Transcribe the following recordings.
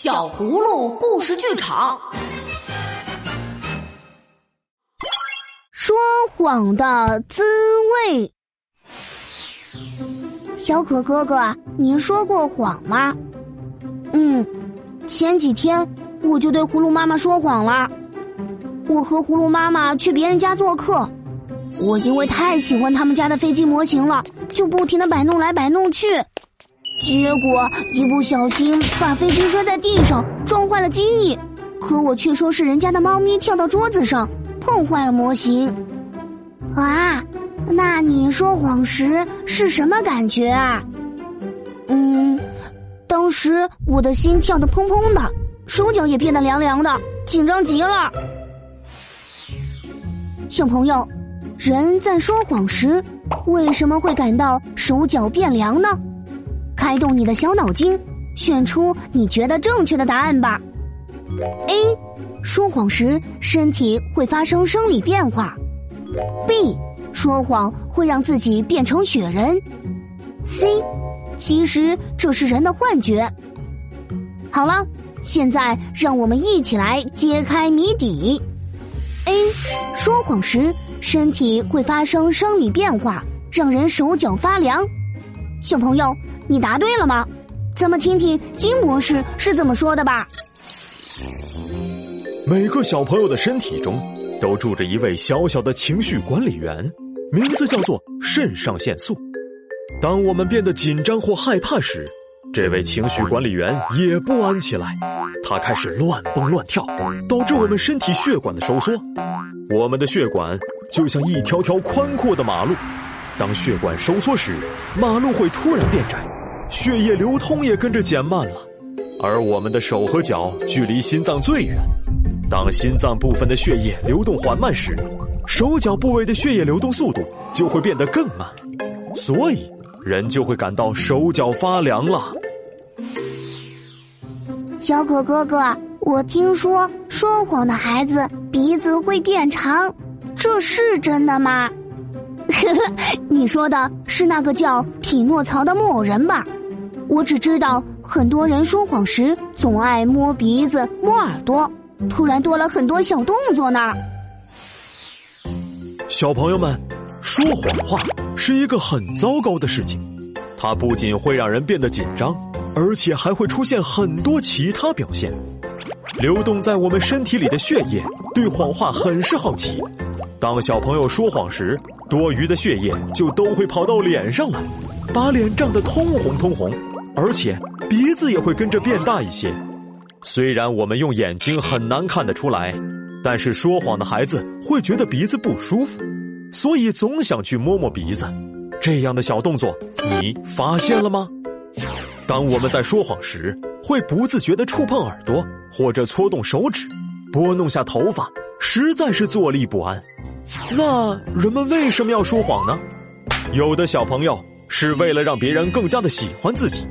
小葫芦故事剧场，说谎的滋味。小可哥哥，你说过谎吗？嗯，前几天我就对葫芦妈妈说谎了。我和葫芦妈妈去别人家做客，我因为太喜欢他们家的飞机模型了，就不停的摆弄来摆弄去。结果一不小心把飞机摔在地上，撞坏了机翼。可我却说是人家的猫咪跳到桌子上，碰坏了模型。啊，那你说谎时是什么感觉啊？嗯，当时我的心跳得砰砰的，手脚也变得凉凉的，紧张极了。小朋友，人在说谎时为什么会感到手脚变凉呢？开动你的小脑筋，选出你觉得正确的答案吧。A，说谎时身体会发生生理变化。B，说谎会让自己变成雪人。C，其实这是人的幻觉。好了，现在让我们一起来揭开谜底。A，说谎时身体会发生生理变化，让人手脚发凉。小朋友。你答对了吗？咱们听听金博士是怎么说的吧。每个小朋友的身体中都住着一位小小的情绪管理员，名字叫做肾上腺素。当我们变得紧张或害怕时，这位情绪管理员也不安起来，他开始乱蹦乱跳，导致我们身体血管的收缩。我们的血管就像一条条宽阔的马路，当血管收缩时，马路会突然变窄。血液流通也跟着减慢了，而我们的手和脚距离心脏最远。当心脏部分的血液流动缓慢时，手脚部位的血液流动速度就会变得更慢，所以人就会感到手脚发凉了。小可哥哥，我听说说谎的孩子鼻子会变长，这是真的吗？呵呵，你说的是那个叫匹诺曹的木偶人吧？我只知道，很多人说谎时总爱摸鼻子、摸耳朵，突然多了很多小动作呢。小朋友们，说谎话是一个很糟糕的事情，它不仅会让人变得紧张，而且还会出现很多其他表现。流动在我们身体里的血液对谎话很是好奇，当小朋友说谎时，多余的血液就都会跑到脸上来，把脸涨得通红通红。而且鼻子也会跟着变大一些，虽然我们用眼睛很难看得出来，但是说谎的孩子会觉得鼻子不舒服，所以总想去摸摸鼻子。这样的小动作，你发现了吗？当我们在说谎时，会不自觉地触碰耳朵，或者搓动手指，拨弄下头发，实在是坐立不安。那人们为什么要说谎呢？有的小朋友是为了让别人更加的喜欢自己。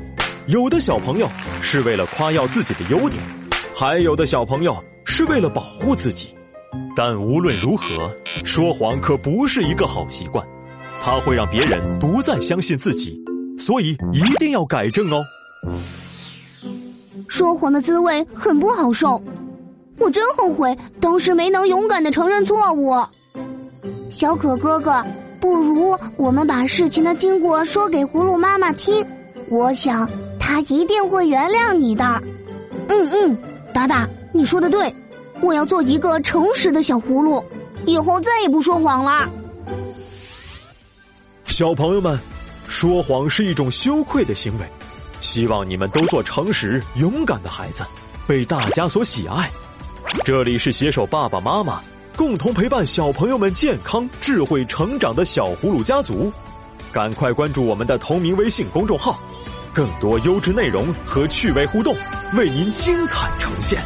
有的小朋友是为了夸耀自己的优点，还有的小朋友是为了保护自己。但无论如何，说谎可不是一个好习惯，它会让别人不再相信自己，所以一定要改正哦。说谎的滋味很不好受，我真后悔当时没能勇敢的承认错误。小可哥哥，不如我们把事情的经过说给葫芦妈妈听，我想。他一定会原谅你的，嗯嗯，达达，你说的对，我要做一个诚实的小葫芦，以后再也不说谎了。小朋友们，说谎是一种羞愧的行为，希望你们都做诚实、勇敢的孩子，被大家所喜爱。这里是携手爸爸妈妈，共同陪伴小朋友们健康、智慧成长的小葫芦家族，赶快关注我们的同名微信公众号。更多优质内容和趣味互动，为您精彩呈现。